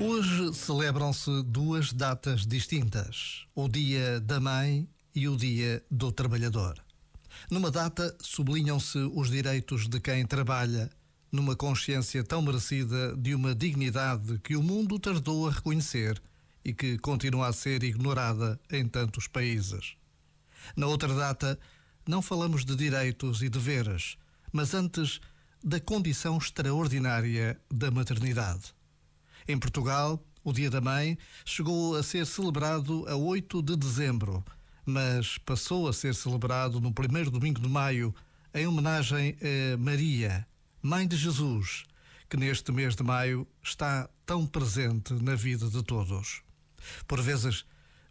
Hoje celebram-se duas datas distintas: o Dia da Mãe e o Dia do Trabalhador. Numa data, sublinham-se os direitos de quem trabalha, numa consciência tão merecida de uma dignidade que o mundo tardou a reconhecer e que continua a ser ignorada em tantos países. Na outra data, não falamos de direitos e deveres, mas antes da condição extraordinária da maternidade. Em Portugal, o Dia da Mãe chegou a ser celebrado a 8 de dezembro, mas passou a ser celebrado no primeiro domingo de maio, em homenagem a Maria, Mãe de Jesus, que neste mês de maio está tão presente na vida de todos. Por vezes,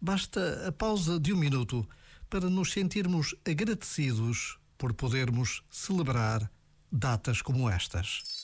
basta a pausa de um minuto para nos sentirmos agradecidos por podermos celebrar datas como estas.